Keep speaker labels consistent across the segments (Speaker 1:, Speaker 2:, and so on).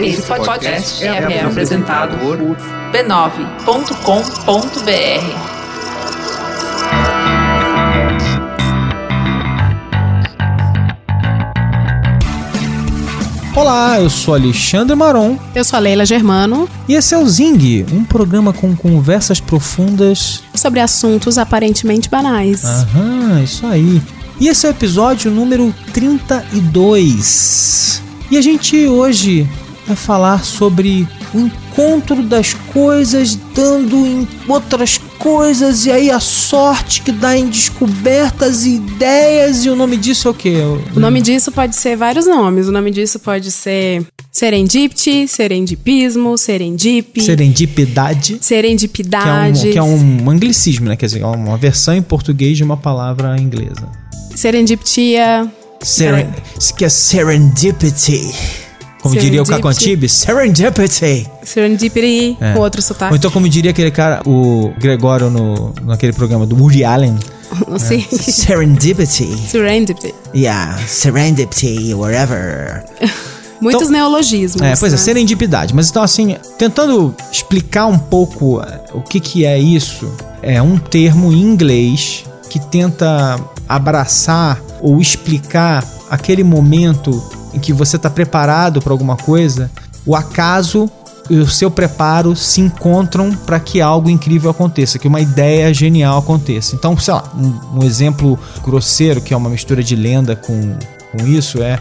Speaker 1: Esse podcast é, é apresentado por b9.com.br.
Speaker 2: Olá, eu sou Alexandre Maron
Speaker 3: Eu sou a Leila Germano,
Speaker 2: e esse é o Zing, um programa com conversas profundas.
Speaker 3: sobre assuntos aparentemente banais.
Speaker 2: Aham, isso aí. E esse é o episódio número 32. E a gente hoje vai falar sobre o encontro das coisas dando em outras coisas e aí a sorte que dá em descobertas e ideias e o nome disso é o quê?
Speaker 3: O nome disso pode ser vários nomes. O nome disso pode ser serendipity, serendipismo, serendip,
Speaker 2: Serendipidade. Que é, um,
Speaker 3: serendipidade,
Speaker 2: que é um anglicismo, né? Quer dizer, é uma versão em português de uma palavra inglesa.
Speaker 3: serendiptia.
Speaker 2: Seren que é serendipity. Como diria o Caco
Speaker 3: Serendipity.
Speaker 2: Serendipity.
Speaker 3: Serendipity,
Speaker 2: É.
Speaker 3: com outro sotaque.
Speaker 2: Ou então, como diria aquele cara, o Gregório no, naquele programa do Woody Allen,
Speaker 3: Não sei.
Speaker 2: serendipity.
Speaker 3: Serendipity.
Speaker 2: Yeah, serendipity, whatever.
Speaker 3: Muitos neologismos.
Speaker 2: É, pois é,
Speaker 3: né?
Speaker 2: serendipidade. Mas então, assim, tentando explicar um pouco eh, o que, que é isso, é um termo em inglês que tenta abraçar ou explicar aquele momento em que você está preparado para alguma coisa, o acaso e o seu preparo se encontram para que algo incrível aconteça, que uma ideia genial aconteça. Então, sei lá, um, um exemplo grosseiro, que é uma mistura de lenda com, com isso, é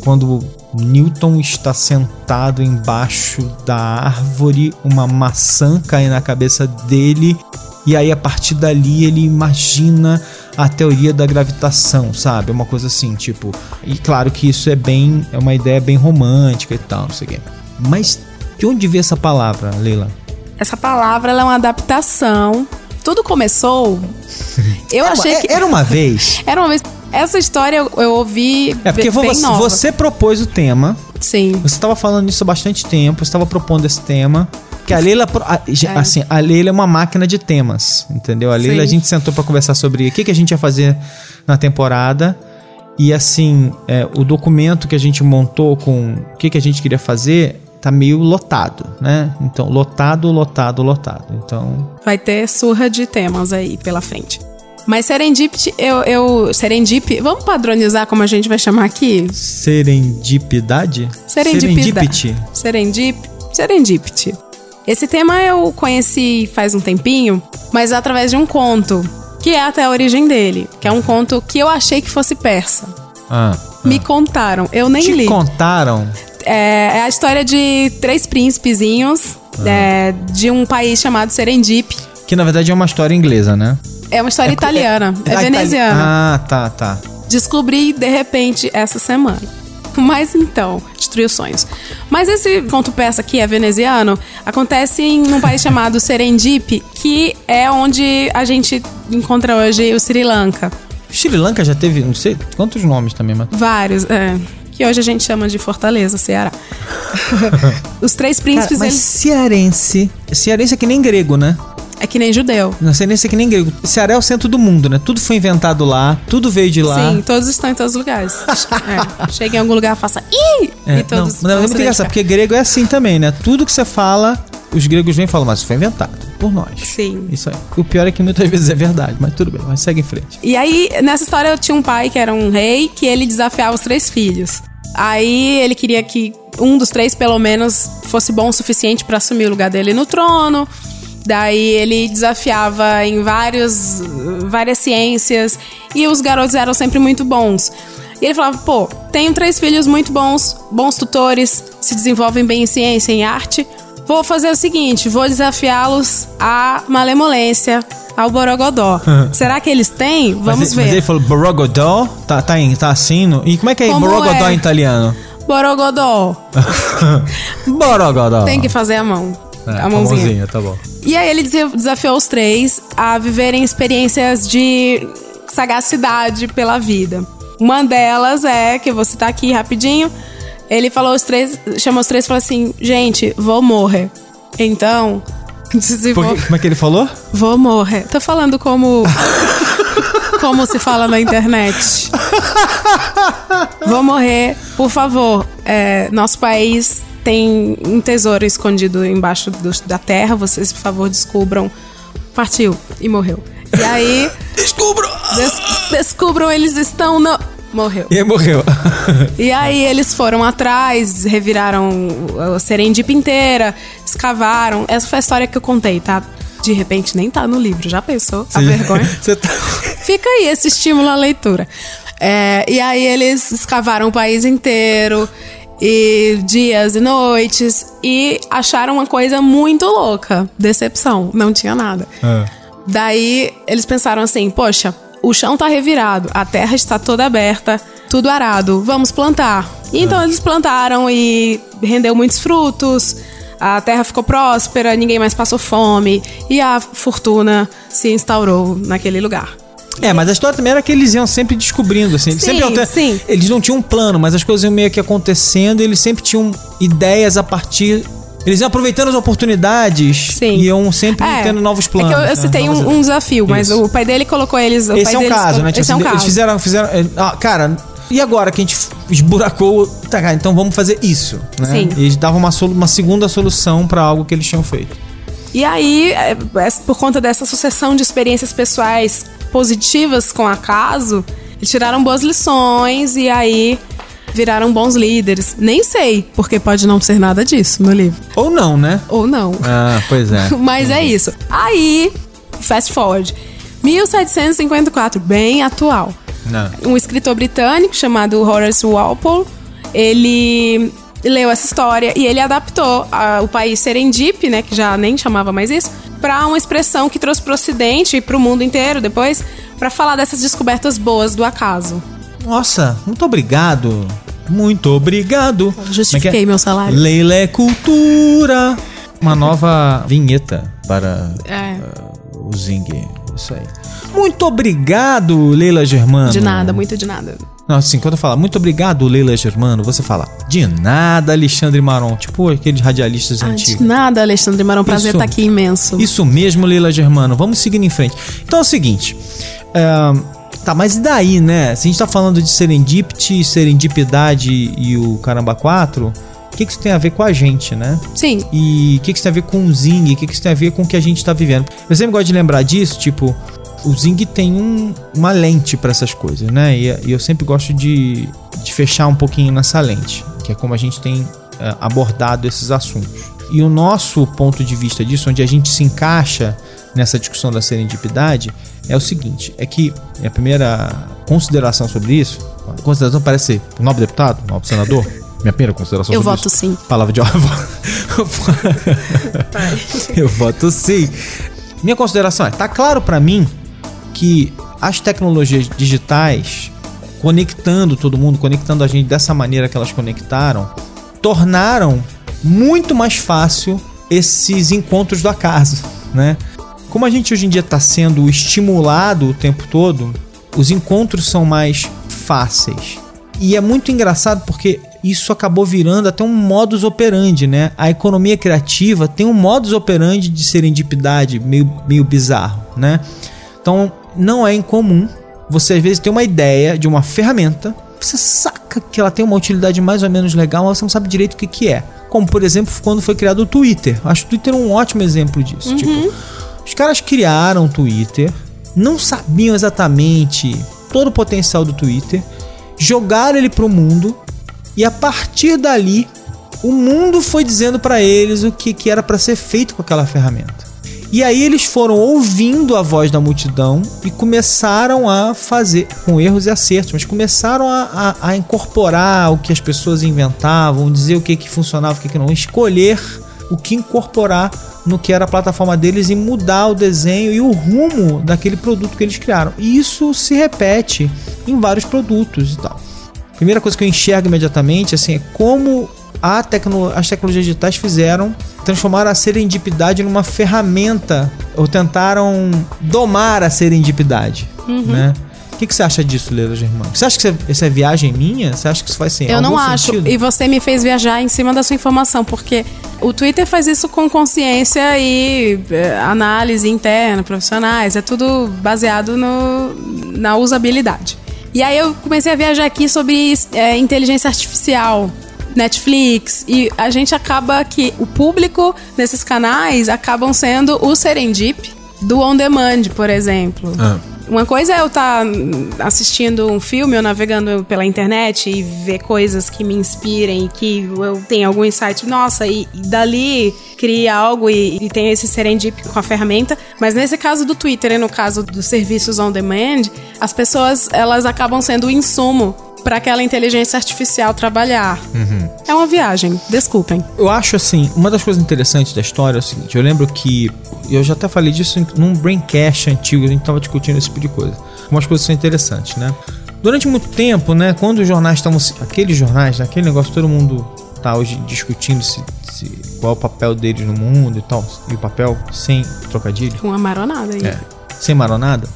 Speaker 2: quando Newton está sentado embaixo da árvore, uma maçã cai na cabeça dele, e aí a partir dali ele imagina a teoria da gravitação, sabe? Uma coisa assim, tipo. E claro que isso é bem. é uma ideia bem romântica e tal, não sei o quê. Mas de onde veio essa palavra, Leila?
Speaker 3: Essa palavra é uma adaptação. Tudo começou. Eu achei que.
Speaker 2: Era uma vez.
Speaker 3: Era uma vez. Essa história eu, eu ouvi.
Speaker 2: É porque
Speaker 3: be- bem
Speaker 2: você,
Speaker 3: nova.
Speaker 2: você propôs o tema.
Speaker 3: Sim.
Speaker 2: Você estava falando isso há bastante tempo, você estava propondo esse tema. Que a Leila, a-
Speaker 3: É.
Speaker 2: assim, a Leila é uma máquina de temas, entendeu? A Leila,
Speaker 3: Sim.
Speaker 2: a gente sentou pra conversar sobre o que, que a gente ia fazer na temporada. E assim, é, o documento que a gente montou com o que, que a gente queria fazer tá meio lotado, né? Então, lotado, lotado, lotado. Então,
Speaker 3: Vai ter surra de temas aí pela frente. Mas Serendipity, eu, eu. Serendip. Vamos padronizar como a gente vai chamar aqui?
Speaker 2: serendipidade?
Speaker 3: Serendipidade.
Speaker 2: Serendipity.
Speaker 3: Serendip. Serendipity. Esse tema eu conheci faz um tempinho, mas através de um conto, que é até a origem dele. Que é um conto que eu achei que fosse persa.
Speaker 2: Ah,
Speaker 3: Me contaram, eu nem
Speaker 2: te
Speaker 3: li.
Speaker 2: contaram?
Speaker 3: É, é a história de três príncipezinhos é, de um país chamado Serendip.
Speaker 2: Que na verdade é uma história inglesa, né?
Speaker 3: É uma história italiana, é,
Speaker 2: Ah, itali-
Speaker 3: veneziana.
Speaker 2: Ah, tá, tá.
Speaker 3: Descobri de repente essa semana. Mas então, destruiu sonhos. Mas esse conto persa que é veneziano acontece em um país chamado Serendip, que é onde a gente encontra hoje o Sri Lanka.
Speaker 2: Sri Lanka já teve, não sei quantos nomes também, mas.
Speaker 3: Vários, é, que hoje a gente chama de Fortaleza, Ceará. Os três príncipes,
Speaker 2: mas
Speaker 3: eles
Speaker 2: cearense. Cearense é que nem grego, né?
Speaker 3: É que nem judeu.
Speaker 2: Não, cearense é que nem grego. Ceará é o centro do mundo, né? Tudo foi inventado lá, tudo veio de lá.
Speaker 3: Sim, todos estão em todos os lugares. É, Chega em algum lugar, faça ih!
Speaker 2: É,
Speaker 3: e todos
Speaker 2: não, não, é muito
Speaker 3: se
Speaker 2: engraçado, porque grego é assim também, né? Tudo que você fala, os gregos vêm e falam, mas isso foi inventado por nós.
Speaker 3: Sim.
Speaker 2: Isso aí. O pior é que muitas vezes é verdade, mas tudo bem, mas segue em frente.
Speaker 3: E aí, nessa história, eu tinha um pai que era um rei, que ele desafiava os três filhos. Aí ele queria que um dos três, pelo menos, fosse bom o suficiente pra assumir o lugar dele no trono. Daí ele desafiava em vários, várias ciências e os garotos eram sempre muito bons. E ele falava: pô, tenho três filhos muito bons, bons tutores, se desenvolvem bem em ciência, em arte. Vou fazer o seguinte: vou desafiá-los à malemolência, ao borogodó. Será que eles têm? Vamos
Speaker 2: mas,
Speaker 3: ver.
Speaker 2: Mas ele falou Borogodó, tá, tá, tá assim. no- E como é que é
Speaker 3: Como
Speaker 2: Borogodó
Speaker 3: é?
Speaker 2: em italiano?
Speaker 3: Borogodó.
Speaker 2: Borogodó.
Speaker 3: Tem que fazer a mão.
Speaker 2: É,
Speaker 3: a
Speaker 2: com
Speaker 3: mãozinha.
Speaker 2: tá bom.
Speaker 3: E aí ele desa- desafiou os três a viverem experiências de sagacidade pela vida. Uma delas é, que eu vou citar aqui rapidinho, ele falou os três, chamou os três e falou assim, gente, vou morrer. Então, se
Speaker 2: Por
Speaker 3: vou,
Speaker 2: que- como é que ele falou?
Speaker 3: vou morrer. Tô falando como como se fala na internet. Vou morrer Por favor, é, nosso país tem um tesouro escondido embaixo do- da terra. Vocês, por favor, descubram. Partiu e morreu. E aí.
Speaker 2: Descubro!
Speaker 3: des- descubram, eles estão no. Morreu.
Speaker 2: E aí morreu.
Speaker 3: E aí eles foram atrás, reviraram a Serendip inteira, escavaram. Essa foi a história que eu contei, tá? De repente nem tá no livro, já pensou? A vergonha.
Speaker 2: Tá...
Speaker 3: Fica aí esse estímulo à leitura. É, e aí eles escavaram o país inteiro, e dias e noites, e acharam uma coisa muito louca. Decepção, não tinha nada.
Speaker 2: Ah.
Speaker 3: Daí eles pensaram assim: poxa, o chão tá revirado, a terra está toda aberta, tudo arado, vamos plantar. E então eles plantaram e rendeu muitos frutos. A terra ficou próspera, ninguém mais passou fome e a fortuna se instaurou naquele lugar.
Speaker 2: É, mas a história também era que eles iam sempre descobrindo, assim. Eles,
Speaker 3: Sim,
Speaker 2: sempre ter-
Speaker 3: sim.
Speaker 2: eles não tinham um plano, mas as coisas iam meio que acontecendo e eles sempre tinham ideias a partir. Eles iam aproveitando as oportunidades
Speaker 3: Sim.
Speaker 2: e iam sempre
Speaker 3: É,
Speaker 2: tendo novos planos.
Speaker 3: É que eu, eu
Speaker 2: né?
Speaker 3: citei
Speaker 2: Novas
Speaker 3: um, um desafio, mas
Speaker 2: Isso.
Speaker 3: o pai dele colocou eles. o
Speaker 2: Esse é um caso, né? Tipo
Speaker 3: Esse é um
Speaker 2: assim,
Speaker 3: caso.
Speaker 2: Eles fizeram. fizeram é, ah, cara, e agora que a gente esburacou. Tá, cara, então vamos fazer isso. Né?
Speaker 3: Sim.
Speaker 2: E eles davam uma, uma segunda solução pra algo que eles tinham feito.
Speaker 3: E aí, é, é, por conta dessa sucessão de experiências pessoais positivas com acaso, tiraram boas lições e aí viraram bons líderes. Nem sei, porque pode não ser nada disso no livro.
Speaker 2: Ou não, né?
Speaker 3: Ou não.
Speaker 2: Ah, pois é.
Speaker 3: Mas é isso. Aí, fast forward. 1754, bem atual.
Speaker 2: Não.
Speaker 3: Um escritor britânico chamado Horace Walpole, ele leu essa história e ele adaptou a- o país Serendip, né, que já nem chamava mais isso, para uma expressão que trouxe pro ocidente e pro mundo inteiro depois, para falar dessas descobertas boas do acaso.
Speaker 2: Nossa, muito obrigado. Muito obrigado.
Speaker 3: Justifiquei
Speaker 2: Como é que é?
Speaker 3: meu salário.
Speaker 2: Leila é cultura. Uma nova vinheta para
Speaker 3: É.
Speaker 2: uh, o Zing. Isso aí. Muito obrigado, Leila Germano.
Speaker 3: De nada, muito de nada.
Speaker 2: Não, assim, quando eu falo muito obrigado, Leila Germano, você fala de nada, Alexandre Maron. Tipo aqueles radialistas
Speaker 3: Ah, de
Speaker 2: antigos.
Speaker 3: nada, Alexandre Marão. Prazer estar aqui imenso.
Speaker 2: Isso mesmo, Leila Germano. Vamos seguindo em frente. Então é o seguinte. é, Tá, mas e daí, né? Se a gente tá falando de Serendipity, Serendipidade e o Caramba 4, o que, que isso tem a ver com a gente, né?
Speaker 3: Sim.
Speaker 2: E o que, que isso tem a ver com o Zing? O que, que isso tem a ver com o que a gente tá vivendo? Eu sempre gosto de lembrar disso, tipo, o Zing tem um- uma lente para essas coisas, né? E, e eu sempre gosto de, de fechar um pouquinho nessa lente, que é como a gente tem é, abordado esses assuntos. E o nosso ponto de vista disso, onde a gente se encaixa nessa discussão da serendipidade, é o seguinte: é que a primeira consideração sobre isso, a consideração parece ser o nobre deputado, o nobre senador. Minha primeira consideração
Speaker 3: Eu
Speaker 2: sobre
Speaker 3: voto
Speaker 2: isso.
Speaker 3: sim.
Speaker 2: Palavra de ordem. Eu voto sim. Minha consideração é, tá claro pra mim que as tecnologias digitais conectando todo mundo, conectando a gente dessa maneira que elas conectaram, tornaram muito mais fácil esses encontros do acaso, né? Como a gente hoje em dia está sendo estimulado o tempo todo, os encontros são mais fáceis. E é muito engraçado porque isso acabou virando até um modus operandi, né? A economia criativa tem um modus operandi de serendipidade meio, meio bizarro, né? Então não é incomum você às vezes ter uma ideia de uma ferramenta, você saca que ela tem uma utilidade mais ou menos legal, mas você não sabe direito o que, que é. Como por exemplo quando foi criado o Twitter. Acho o Twitter um ótimo exemplo disso. Tipo, os caras criaram o Twitter, não sabiam exatamente todo o potencial do Twitter, jogaram ele pro mundo e a partir dali o mundo foi dizendo pra eles o que, que era pra ser feito com aquela ferramenta. E aí eles foram ouvindo a voz da multidão e começaram a fazer, com erros e acertos, mas começaram a, a- a incorporar o que as pessoas inventavam, dizer o que, que funcionava, o que, que não, escolher o que incorporar no que era a plataforma deles e mudar o desenho e o rumo daquele produto que eles criaram. E isso se repete em vários produtos e tal. Primeira coisa que eu enxergo imediatamente assim, é como tecno as tecnologias digitais fizeram transformar a serendipidade numa ferramenta ou tentaram domar a serendipidade, né? O que, que você acha disso, Leila Germano? Você acha que isso é, isso é viagem minha? Você acha que isso faz sim?
Speaker 3: Eu não acho.
Speaker 2: sentido?
Speaker 3: E você me fez viajar em cima da sua informação, porque o Twitter faz isso com consciência e eh, análise interna, profissionais. É tudo baseado no, na usabilidade. E aí eu comecei a viajar aqui sobre é, inteligência artificial. Netflix e a gente acaba que o público nesses canais acabam sendo o Serendip do on demand, por exemplo. Ah. Uma coisa é eu estar tá assistindo um filme ou navegando pela internet e ver coisas que me inspirem, que eu tenho algum insight, nossa, e, e dali cria algo e, e tem esse serendip com a ferramenta. Mas nesse caso do Twitter e no caso dos serviços on demand, as pessoas elas acabam sendo o insumo para aquela inteligência artificial trabalhar. Uhum. É uma viagem, desculpem.
Speaker 2: Eu acho assim, uma das coisas interessantes da história é o seguinte: eu lembro que eu já até falei disso num braincast antigo, a gente tava discutindo esse tipo de coisa. Umas coisas são interessantes, né? Durante muito tempo, né, quando os jornais estavam. Aqueles jornais, aquele negócio, todo mundo tá hoje discutindo se, se, qual é o papel deles no mundo e tal. E o papel sem trocadilho.
Speaker 3: Com a maronada aí.
Speaker 2: É, sem maronada.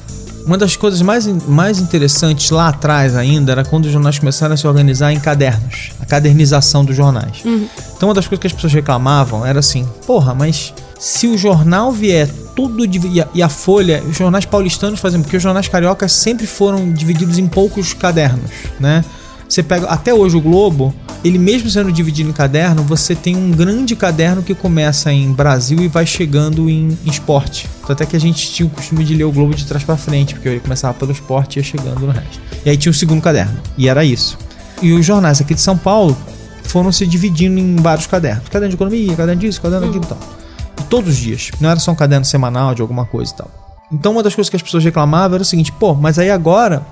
Speaker 2: Uma das coisas mais, mais interessantes lá atrás ainda era quando os jornais começaram a se organizar em cadernos, a cadernização dos jornais. Uhum. Então uma das coisas que as pessoas reclamavam era assim: porra, mas se o jornal vier tudo e a, e a Folha, os jornais paulistanos fazem, porque os jornais cariocas sempre foram divididos em poucos cadernos, né? Você pega até hoje o Globo, ele mesmo sendo dividido em caderno, você tem um grande caderno que começa em Brasil e vai chegando em, em esporte. Até que a gente tinha o costume de ler o Globo de trás para frente, porque ele começava pelo esporte e ia chegando no resto. E aí tinha o segundo caderno, e era isso. E os jornais aqui de São Paulo foram se dividindo em vários cadernos. Caderno de economia, caderno disso, caderno daquilo e tal. E todos os dias. Não era só um caderno semanal de alguma coisa e tal. Então uma das coisas que as pessoas reclamavam era o seguinte, pô, mas aí agora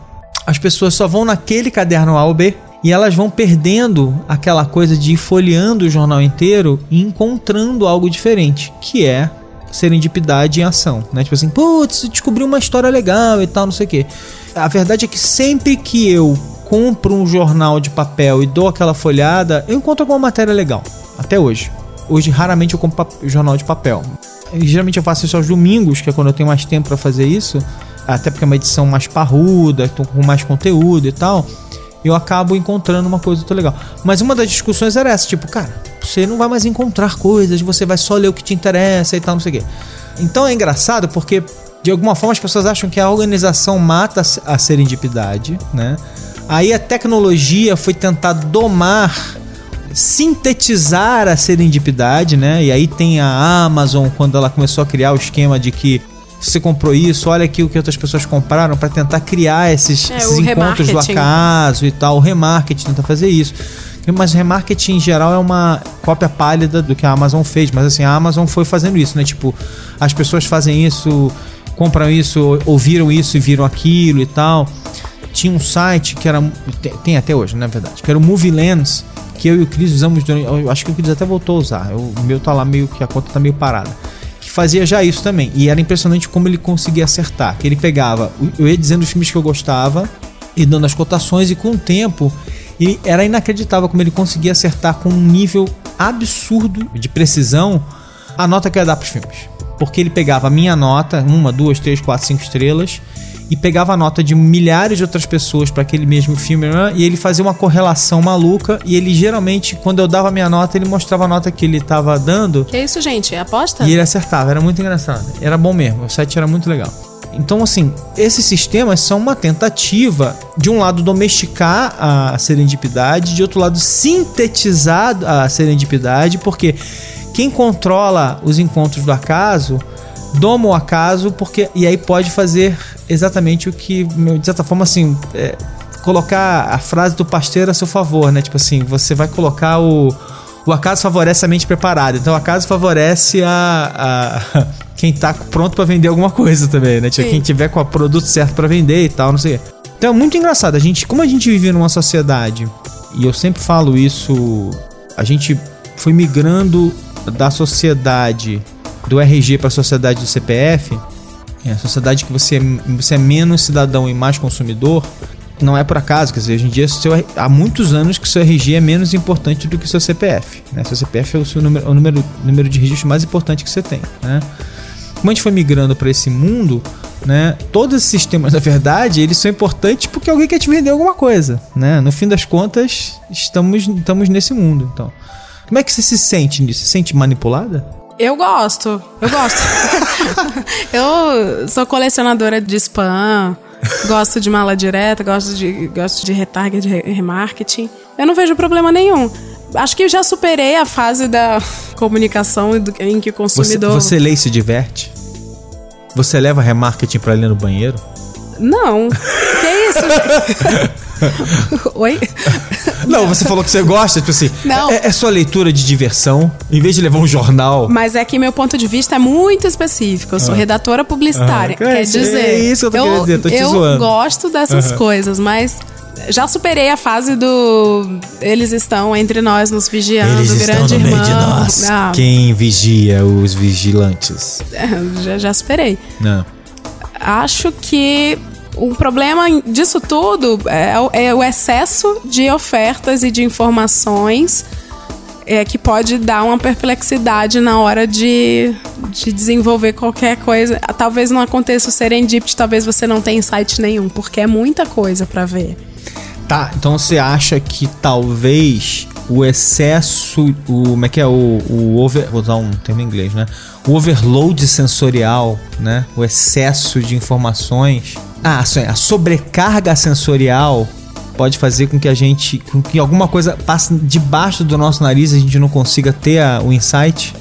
Speaker 2: as pessoas só vão naquele caderno A ou B e elas vão perdendo aquela coisa de ir folheando o jornal inteiro e encontrando algo diferente, que é serendipidade em ação, né? Tipo assim, putz, descobri uma história legal e tal, não sei o quê. A verdade é que sempre que eu compro um jornal de papel e dou aquela folhada, eu encontro alguma matéria legal. Até hoje. Hoje, raramente eu compro jornal de papel. Geralmente eu faço isso aos domingos, que é quando eu tenho mais tempo para fazer isso até porque é uma edição mais parruda, com mais conteúdo e tal, eu acabo encontrando uma coisa muito legal. Mas uma das discussões era essa, tipo, cara, você não vai mais encontrar coisas, você vai só ler o que te interessa e tal, não sei o quê. Então é engraçado porque de alguma forma as pessoas acham que a organização mata a serendipidade, né? Aí a tecnologia foi tentar domar, sintetizar a serendipidade, né? E aí tem a Amazon quando ela começou a criar o esquema de que você comprou isso, olha aqui o que outras pessoas compraram para tentar criar esses, é, esses encontros do acaso e tal. O remarketing tenta fazer isso. Mas remarketing em geral é uma cópia pálida do que a Amazon fez. Mas assim, a Amazon foi fazendo isso, né? Tipo, as pessoas fazem isso, compram isso, ouviram isso e viram aquilo e tal. Tinha um site que era. Tem até hoje, na é verdade, que era o Movie Lens, que eu e o Cris usamos. Eu acho que o Cris até voltou a usar. O meu tá lá meio que a conta tá meio parada fazia já isso também. E era impressionante como ele conseguia acertar. Que ele pegava, eu ia dizendo os filmes que eu gostava e dando as cotações, e com o tempo ele, era inacreditável como ele conseguia acertar com um nível absurdo de precisão a nota que ia dar para os filmes. Porque ele pegava a minha nota, uma, duas, três, quatro, cinco estrelas, e pegava a nota de milhares de outras pessoas para aquele mesmo filme né? e ele fazia uma correlação maluca e ele geralmente quando eu dava a minha nota ele mostrava a nota que ele estava dando.
Speaker 3: Que é isso, gente? É aposta?
Speaker 2: E ele acertava, era muito engraçado. Era bom mesmo, o site era muito legal. Então, assim, esses sistemas são uma tentativa, de um lado, domesticar a serendipidade, de outro lado, sintetizar a serendipidade, porque quem controla os encontros do acaso doma o acaso, porque e aí pode fazer exatamente o que, de certa forma, assim, é, colocar a frase do pasteiro a seu favor, né? Tipo assim, você vai colocar o. O acaso favorece a mente preparada. Então, o acaso favorece a, a quem tá pronto para vender alguma coisa também, né? Tipo, quem tiver com o produto certo para vender e tal, não sei. Então, é muito engraçado. A gente, como a gente vive numa sociedade, e eu sempre falo isso, a gente foi migrando da sociedade do RG para a sociedade do CPF, é a sociedade que você, você é menos cidadão e mais consumidor, não é por acaso, quer dizer, hoje em dia seu, há muitos anos que seu RG é menos importante do que seu CPF. Né? Seu CPF é o, seu número, o número, número de registro mais importante que você tem. Né? Como a gente foi migrando para esse mundo, né, todos esses sistemas, na verdade, eles são importantes porque alguém quer te vender alguma coisa. Né? No fim das contas, estamos, estamos nesse mundo. Então, como é que você se sente nisso? Se sente manipulada?
Speaker 3: Eu gosto, eu gosto. eu sou colecionadora de spam. gosto de mala direta, gosto de, gosto de retarget, de remarketing. Eu não vejo problema nenhum. Acho que eu já superei a fase da comunicação em que o consumidor.
Speaker 2: Você, você lê e se diverte? Você leva remarketing pra ler no banheiro?
Speaker 3: Não. que isso? Oi?
Speaker 2: Não, você falou que você gosta, tipo assim.
Speaker 3: Não.
Speaker 2: É, é sua leitura de diversão, em vez de levar um jornal.
Speaker 3: Mas é que meu ponto de vista é muito específico. Eu sou redatora publicitária.
Speaker 2: Ah,
Speaker 3: quer
Speaker 2: é,
Speaker 3: dizer.
Speaker 2: é isso que eu tô querendo dizer, tô te
Speaker 3: eu
Speaker 2: zoando.
Speaker 3: gosto dessas coisas, mas já superei a fase do. Eles estão entre nós nos vigiando,
Speaker 2: Eles estão
Speaker 3: grande
Speaker 2: no meio
Speaker 3: irmão.
Speaker 2: de nós.
Speaker 3: Ah,
Speaker 2: Quem vigia os vigilantes?
Speaker 3: já, já superei.
Speaker 2: Não.
Speaker 3: Acho que o problema disso tudo é, o- é o excesso de ofertas e de informações é, que pode dar uma perplexidade na hora de, de desenvolver qualquer coisa. Talvez não aconteça o serendipity, talvez você não tenha insight nenhum, porque é muita coisa pra ver.
Speaker 2: Tá, então você acha que talvez o excesso, o, como é que é, o, o over, vou usar um termo em inglês, né? O overload sensorial, né? O excesso de informações, ah, a sobrecarga sensorial pode fazer com que a gente, com que alguma coisa passe debaixo do nosso nariz e a gente não consiga ter a- o insight?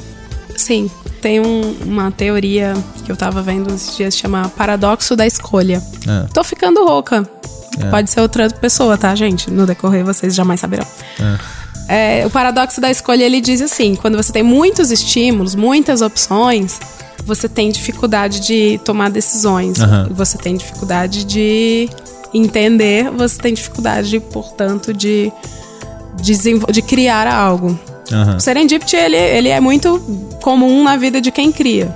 Speaker 3: Sim, tem um- uma teoria que eu tava vendo esses dias, chama Paradoxo da Escolha.
Speaker 2: Ah.
Speaker 3: Tô ficando rouca. Pode ser outra pessoa, tá, gente? No decorrer vocês jamais saberão. É, o paradoxo da escolha ele diz assim: quando você tem muitos estímulos, muitas opções, você tem dificuldade de tomar decisões.
Speaker 2: Aham.
Speaker 3: Você tem dificuldade de entender, você tem dificuldade, portanto, de, de criar algo.
Speaker 2: Aham.
Speaker 3: O serendipity ele, ele é muito comum na vida de quem cria.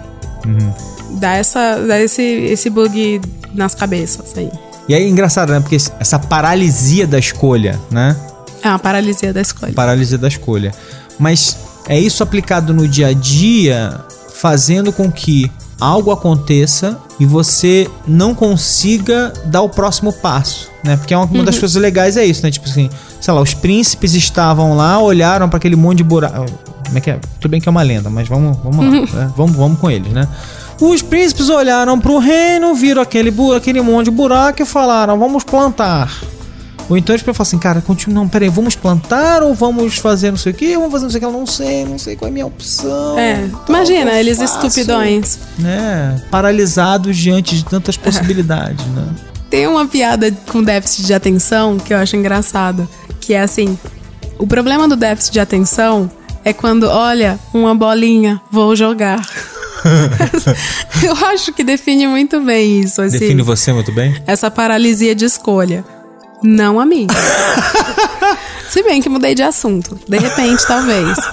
Speaker 3: Dá, essa, dá esse, esse bug nas cabeças aí.
Speaker 2: E aí é engraçado, né? Porque essa paralisia da escolha, né?
Speaker 3: É uma paralisia da escolha.
Speaker 2: paralisia da escolha. Mas é isso aplicado no dia a dia, fazendo com que algo aconteça e você não consiga dar o próximo passo, né? Porque é uma, uma das coisas legais é isso, né? Tipo assim, sei lá, os príncipes estavam lá, olharam para aquele monte de buraco. Como é que é? Tudo bem que é uma lenda, mas vamos, vamos lá, né? vamos, vamos com eles, né? Os príncipes olharam pro reino, viram aquele, aquele monte de buraco e falaram: vamos plantar. Ou então eles falam assim, cara, continua, não, peraí, vamos plantar ou vamos fazer não sei o que? Vamos fazer não sei o que, eu não sei, não sei qual é a minha opção.
Speaker 3: É, imagina, eles
Speaker 2: faço.
Speaker 3: estupidões.
Speaker 2: Né, paralisados diante de tantas possibilidades, né?
Speaker 3: Tem uma piada com déficit de atenção que eu acho engraçado, que é assim: o problema do déficit de atenção é quando, olha, uma bolinha, vou jogar. eu acho que define muito bem isso, assim,
Speaker 2: Define você muito bem?
Speaker 3: essa paralisia de escolha. Não a mim. Se bem que mudei de assunto. De repente, talvez.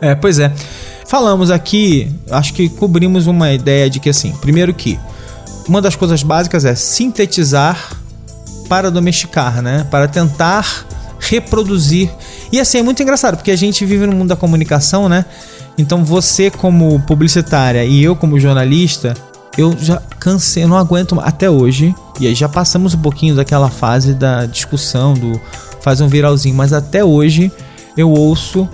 Speaker 2: É, pois é. Falamos aqui, acho que cobrimos uma ideia de que assim, primeiro que uma das coisas básicas é sintetizar para domesticar, né? Para tentar reproduzir. E assim, é muito engraçado, porque a gente vive no mundo da comunicação, né? Então você como publicitária e eu como jornalista, eu já cansei, não aguento até hoje. E aí já passamos um pouquinho daquela fase da discussão do fazer um viralzinho, mas até hoje eu ouço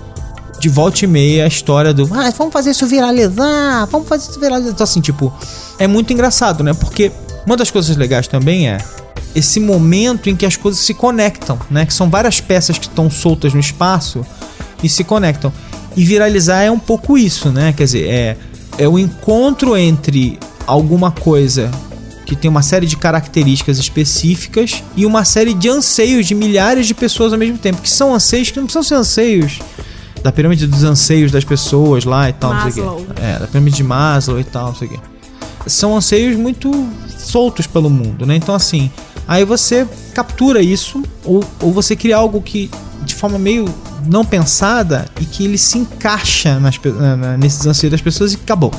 Speaker 2: de volta e meia a história do ah, vamos fazer isso viralizar, vamos fazer isso viralizar. Então, assim, tipo, é muito engraçado, né? Porque uma das coisas legais também é esse momento em que as coisas se conectam, né? Que são várias peças que estão soltas no espaço e se conectam. E viralizar é um pouco isso, né? Quer dizer, é, é o encontro entre alguma coisa que tem uma série de características específicas e uma série de anseios de milhares de pessoas ao mesmo tempo, que são anseios que não precisam ser anseios da pirâmide dos anseios das pessoas lá e tal, não sei o
Speaker 3: Maslow.
Speaker 2: quê. É, da pirâmide de Maslow e tal, não sei o quê. São anseios muito soltos pelo mundo, né? Então, assim, aí você captura isso ou, ou você cria algo que, de forma meio não pensada e que ele se encaixa nas, nesses anseios das pessoas e acabou.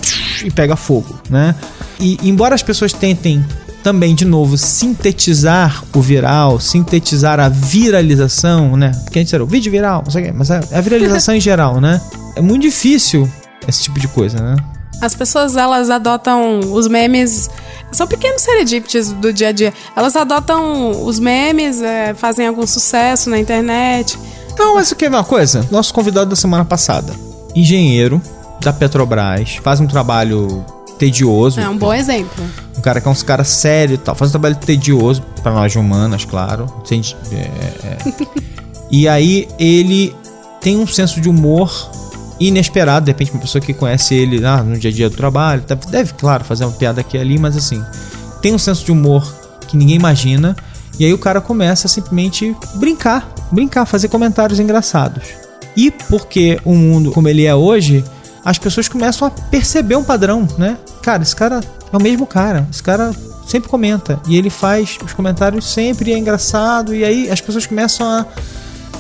Speaker 2: E pega fogo, né? E embora as pessoas tentem também, de novo, sintetizar o viral, sintetizar a viralização, né? Porque a gente era o vídeo viral, não sei o quê, mas a, a viralização em geral, né? É muito difícil esse tipo de coisa, né?
Speaker 3: As pessoas, elas adotam os memes. São pequenos serendipties do dia a dia. Elas adotam os memes, é, fazem algum sucesso na internet.
Speaker 2: Não, mas o que é uma coisa? Nosso convidado da semana passada, engenheiro da Petrobras, faz um trabalho tedioso.
Speaker 3: É um bom exemplo.
Speaker 2: Um cara que é um cara sério e tal, faz um trabalho tedioso para nós humanas, claro. Sem- é, é. e aí ele tem um senso de humor inesperado. De repente, uma pessoa que conhece ele ah, no dia a dia do trabalho, tá- deve, claro, fazer uma piada aqui e ali, mas assim, tem um senso de humor que ninguém imagina. E aí o cara começa a simplesmente brincar, brincar, fazer comentários engraçados. E porque o mundo como ele é hoje, as pessoas começam a perceber um padrão, né? Cara, esse cara é o mesmo cara. Esse cara sempre comenta. E ele faz os comentários sempre, é engraçado. E aí as pessoas começam a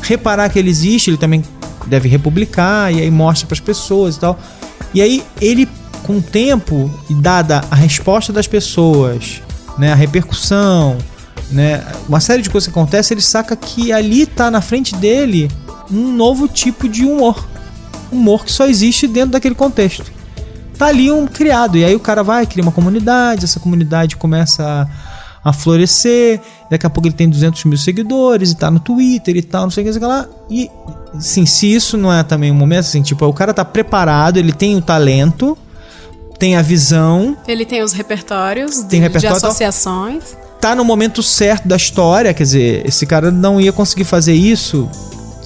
Speaker 2: reparar que ele existe. Ele também deve republicar. E aí mostra para as pessoas e tal. E aí ele, com o tempo, e dada a resposta das pessoas, né? A repercussão, né? Uma série de coisas que acontece, ele saca que ali tá na frente dele um novo tipo de humor humor que só existe dentro daquele contexto. Tá ali um criado, e aí o cara vai, cria uma comunidade, essa comunidade começa a, a florescer, daqui a pouco ele tem 200 mil seguidores e tá no Twitter e tal, não sei o que, sei que lá. E, assim, se isso não é também um momento, assim, tipo, o cara tá preparado, ele tem o talento, tem a visão,
Speaker 3: Ele tem os repertórios de,
Speaker 2: Tem repertório,
Speaker 3: de associações.
Speaker 2: tá no momento certo da história, quer dizer, esse cara não ia conseguir fazer isso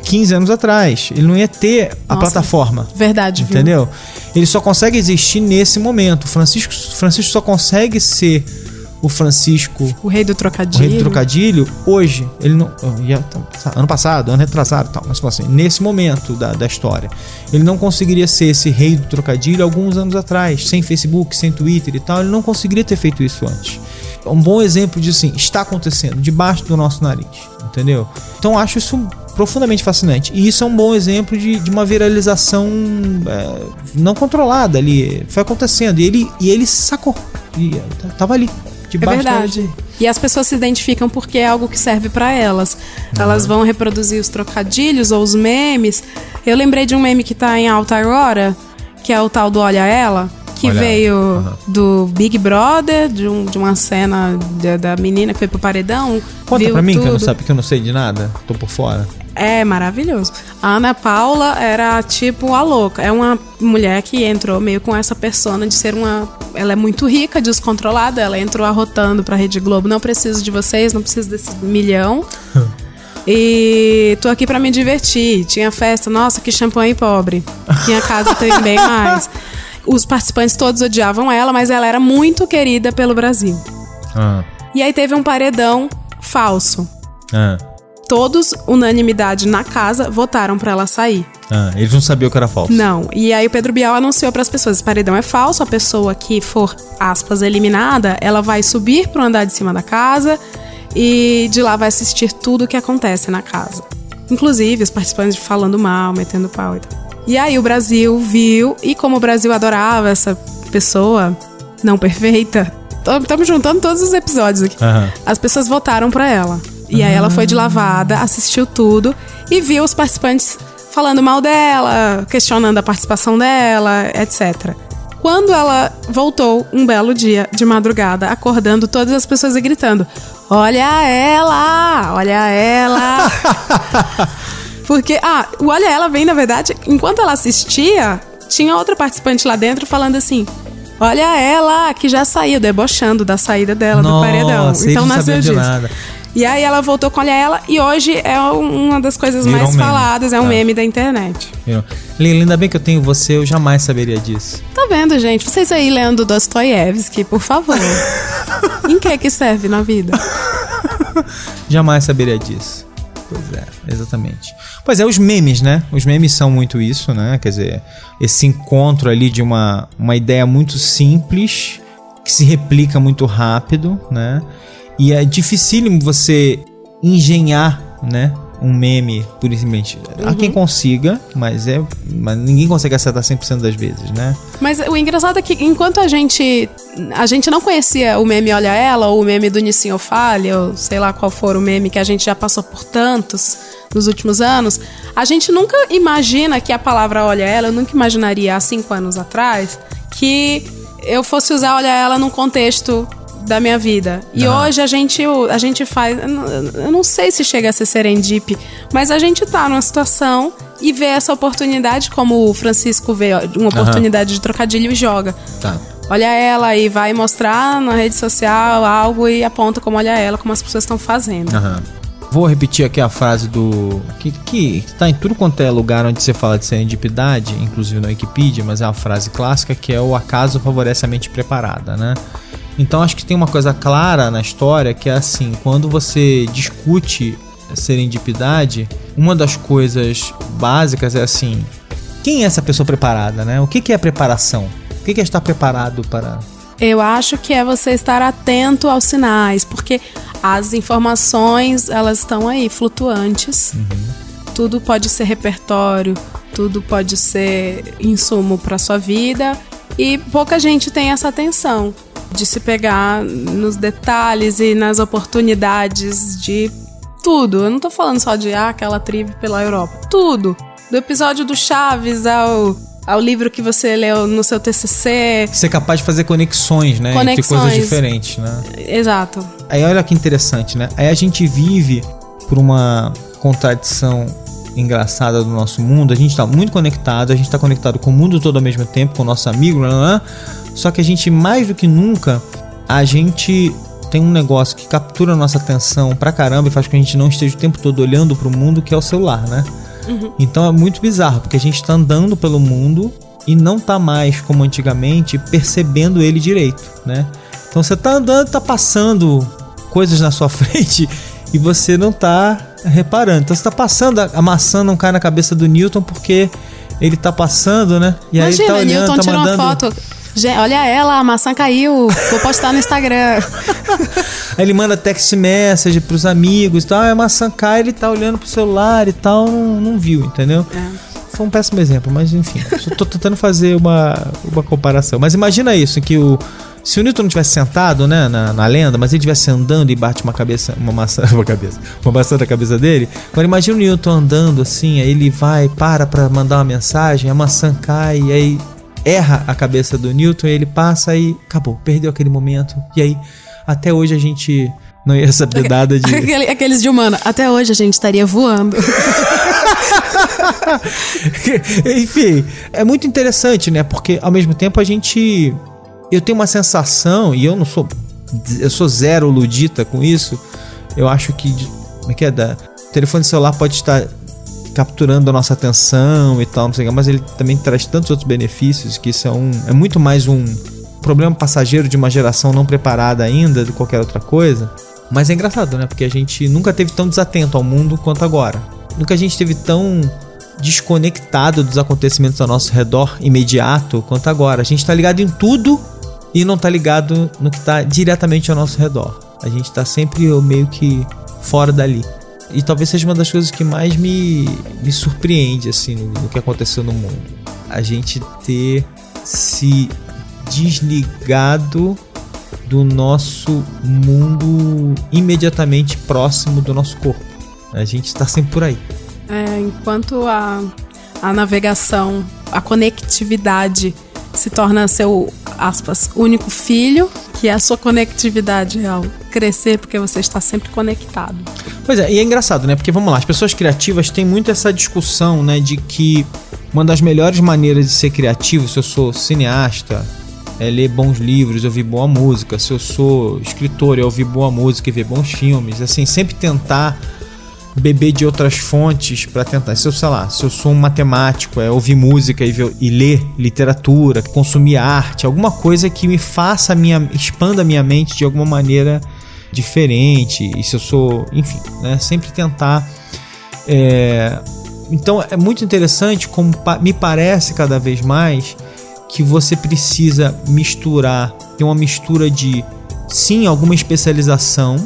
Speaker 2: 15 anos atrás. Ele não ia ter a
Speaker 3: Nossa.
Speaker 2: plataforma.
Speaker 3: Verdade, viu?
Speaker 2: Entendeu? Ele só consegue existir nesse momento. O Francisco, Francisco só consegue ser o Francisco,
Speaker 3: O rei do
Speaker 2: o
Speaker 3: trocadilho.
Speaker 2: rei do trocadilho, hoje. Ele não. ia- ano passado, ano retrasado e tal. Mas assim, nesse momento da, da história. Ele não conseguiria ser esse rei do trocadilho alguns anos atrás. Sem Facebook, sem Twitter e tal. Ele não conseguiria ter feito isso antes. É um bom exemplo de assim, está acontecendo debaixo do nosso nariz. Entendeu? Então acho isso profundamente fascinante. E isso é um bom exemplo de, de uma viralização é, não controlada ali. Foi acontecendo. E ele, e ele sacou. E, eh, tava ali.
Speaker 3: É verdade. E as pessoas se identificam porque é algo que serve pra elas. Elas vão reproduzir os trocadilhos ou os memes. Eu lembrei de um meme que tá em alta agora, que é o tal do Olha Ela, que
Speaker 2: Olha Ela.
Speaker 3: veio
Speaker 2: Aham.
Speaker 3: do Big Brother, de, um- de uma cena da, da menina que foi pro paredão.
Speaker 2: Conta
Speaker 3: viu
Speaker 2: pra mim que eu não
Speaker 3: tudo.
Speaker 2: sabe que eu não sei de nada. Tô por fora.
Speaker 3: É maravilhoso. A Ana Paula era tipo a louca. É uma mulher que entrou meio com essa persona de ser uma. Ela é muito rica, descontrolada. Ela entrou arrotando pra Rede Globo. Não preciso de vocês, não preciso desse milhão. E tô aqui pra me divertir. Tinha festa, nossa, que champanhe pobre. Minha casa tem bem mais. Os participantes todos odiavam ela, mas ela era muito querida pelo Brasil.
Speaker 2: Ah,
Speaker 3: E aí teve um paredão falso.
Speaker 2: ah,
Speaker 3: Todos, unanimidade na casa, votaram pra ela sair.
Speaker 2: ah. Eles não sabiam que era falso.
Speaker 3: Não. E aí o Pedro Bial anunciou pras pessoas: esse paredão é falso, a pessoa que for, aspas, eliminada, ela vai subir pro andar de cima da casa e de lá vai assistir tudo o que acontece na casa. Inclusive os participantes falando mal, metendo pau e tal. E aí o Brasil viu, e como o Brasil adorava essa pessoa não perfeita, estamos juntando todos os episódios aqui.
Speaker 2: Aham.
Speaker 3: As pessoas votaram pra ela. E aí ela foi de lavada, assistiu tudo e viu os participantes falando mal dela, questionando a participação dela, etc. Quando ela voltou um belo dia de madrugada, acordando todas as pessoas e gritando: Olha ela! Olha ela! Porque, ah, o Olha Ela vem, na verdade, enquanto ela assistia, tinha outra participante lá dentro falando assim: Olha ela, que já saiu, debochando da saída dela do
Speaker 2: Nossa,
Speaker 3: paredão.
Speaker 2: eles
Speaker 3: Então nasceu disso.
Speaker 2: nada.
Speaker 3: E aí ela voltou com Olha Ela e hoje é uma das coisas
Speaker 2: Virou
Speaker 3: mais
Speaker 2: um
Speaker 3: faladas, é um
Speaker 2: Tá.
Speaker 3: meme da internet.
Speaker 2: Viram? Lila, ainda bem que eu tenho você, eu jamais saberia disso.
Speaker 3: Tá vendo, gente? Vocês aí lendo Dostoiévski, por favor. em que que serve na vida?
Speaker 2: Jamais saberia disso. Pois é, exatamente. Pois é, os memes, né? Os memes são muito isso, né? Quer dizer, esse encontro ali de uma, uma ideia muito simples, que se replica muito rápido, né? E é dificílimo você engenhar, né? Um meme, por simplesmente. Há quem consiga, mas é. Mas ninguém consegue acertar 100% das vezes, né?
Speaker 3: Mas o engraçado é que enquanto a gente a gente não conhecia o meme Olha Ela ou o meme do Nissinho Falha, ou sei lá qual for o meme que a gente já passou por tantos nos últimos anos, a gente nunca imagina que a palavra Olha Ela, eu nunca imaginaria há cinco anos atrás que eu fosse usar Olha Ela num contexto da minha vida. E
Speaker 2: Aham.
Speaker 3: hoje a gente, a gente faz. Eu não- sei se chega a ser serendip, mas a gente tá numa situação e vê essa oportunidade, como o Francisco vê uma oportunidade de trocadilho e joga.
Speaker 2: Tá.
Speaker 3: olha ela e vai mostrar na rede social algo e aponta como olha ela, como as pessoas estão fazendo.
Speaker 2: Aham. Vou repetir aqui a frase do. Que, que tá em tudo quanto é lugar onde você fala de serendipidade, inclusive na Wikipedia, mas é uma frase clássica que é o acaso favorece a mente preparada, né? Então acho que tem uma coisa clara na história que é assim: quando você discute serendipidade, uma das coisas básicas é assim: quem é essa pessoa preparada, né? O que, que é preparação? O que, que é estar preparado para.
Speaker 3: Eu acho que é você estar atento aos sinais, porque as informações elas estão aí flutuantes. Tudo pode ser repertório, tudo pode ser insumo para sua vida e pouca gente tem essa atenção de se pegar nos detalhes e nas oportunidades de tudo. Eu não tô falando só de ah, aquela tribo pela Europa. Tudo. Do episódio do Chaves ao, ao livro que você leu no seu TCC.
Speaker 2: Ser capaz de fazer conexões, né? Entre
Speaker 3: Conexões.
Speaker 2: coisas diferentes, né?
Speaker 3: Exato.
Speaker 2: Aí olha que interessante, né? Aí a gente vive por uma contradição engraçada do nosso mundo. A gente tá muito conectado, a gente tá conectado com o mundo todo ao mesmo tempo, com o nosso amigo, blá, blá, blá. só que a gente mais do que nunca, a gente tem um negócio que captura a nossa atenção pra caramba e faz com que a gente não esteja o tempo todo olhando pro mundo, que é o celular, né? Então é muito bizarro, porque a gente tá andando pelo mundo e não tá mais como antigamente percebendo ele direito, né? Então você tá andando, tá passando coisas na sua frente e você não tá reparando. Então você tá passando, a a maçã não cai na cabeça do Newton porque ele tá passando, né? E aí ele
Speaker 3: Imagina,
Speaker 2: tá olhando,
Speaker 3: Newton
Speaker 2: tá
Speaker 3: tirou
Speaker 2: mandando.
Speaker 3: uma foto. Olha ela, a maçã caiu. Vou postar no Instagram.
Speaker 2: Aí ele manda text message pros amigos e tal, aí a maçã cai, ele tá olhando pro celular e tal, não, não viu, entendeu? Foi um péssimo exemplo, mas enfim, só tô tentando fazer uma, uma comparação. Mas imagina isso, que o. Se o Newton não tivesse sentado, né, na, na lenda, mas ele estivesse andando e bate uma cabeça, uma maçã, uma cabeça, uma maçã na cabeça dele. Agora imagina o Newton andando assim, aí ele vai, para pra mandar uma mensagem, a maçã cai, e aí erra a cabeça do Newton, e ele passa e acabou, perdeu aquele momento. E aí, até hoje a gente não ia saber nada de.
Speaker 3: Aquele- Aqueles de humana. Até hoje a gente estaria voando.
Speaker 2: Enfim, é muito interessante, né? Porque ao mesmo tempo a gente. Eu tenho uma sensação, e eu não sou. Eu sou zero ludita com isso. Eu acho que. Como é que é? Da, o telefone celular pode estar capturando a nossa atenção e tal, não sei o que, mas ele também traz tantos outros benefícios que isso é um. É muito mais um problema passageiro de uma geração não preparada ainda do que qualquer outra coisa. Mas é engraçado, né? Porque a gente nunca teve tão desatento ao mundo quanto agora. Nunca a gente teve tão desconectado dos acontecimentos ao nosso redor imediato quanto agora. A gente tá ligado em tudo e não tá ligado no que tá diretamente ao nosso redor. A gente tá sempre meio que fora dali. E talvez seja uma das coisas que mais me, me surpreende assim no, no que aconteceu no mundo. A gente ter se desligado do nosso mundo imediatamente próximo do nosso corpo. A gente está sempre por aí.
Speaker 3: É, enquanto a, a navegação, a conectividade se torna seu, aspas, único filho, que é a sua conectividade real. Crescer porque você está sempre conectado.
Speaker 2: Pois é, e é engraçado, né? Porque vamos lá, as pessoas criativas têm muito essa discussão, né? De que uma das melhores maneiras de ser criativo, se eu sou cineasta, é ler bons livros, ouvir boa música. Se eu sou escritor, é ouvir boa música e ver bons filmes. Assim, sempre tentar beber de outras fontes para tentar. Se eu, sei lá, se eu sou um matemático, é ouvir música e, ver, e ler literatura, consumir arte, alguma coisa que me faça minha, expanda a minha mente de alguma maneira diferente. E se eu sou, enfim, né, sempre tentar. é, então é muito interessante como me parece cada vez mais que você precisa misturar, ter uma mistura de sim alguma especialização,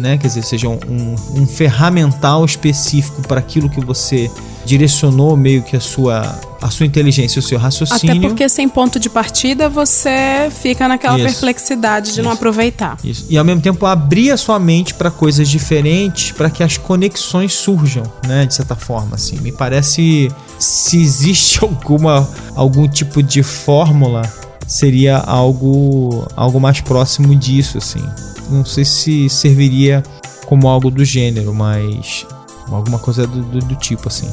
Speaker 2: né? Quer dizer, seja um, um- um ferramental específico para aquilo que você direcionou meio que a sua a sua inteligência, o seu raciocínio.
Speaker 3: Até porque sem ponto de partida você fica naquela
Speaker 2: Isso.
Speaker 3: perplexidade de não
Speaker 2: Isso.
Speaker 3: aproveitar.
Speaker 2: Isso. E ao mesmo tempo abrir a sua mente para coisas diferentes, para que as conexões surjam, né, de certa forma, assim. Me parece se existe alguma algum tipo de fórmula, seria algo algo mais próximo disso, assim. Não sei se serviria como algo do gênero, mas alguma coisa do, do- do tipo, assim.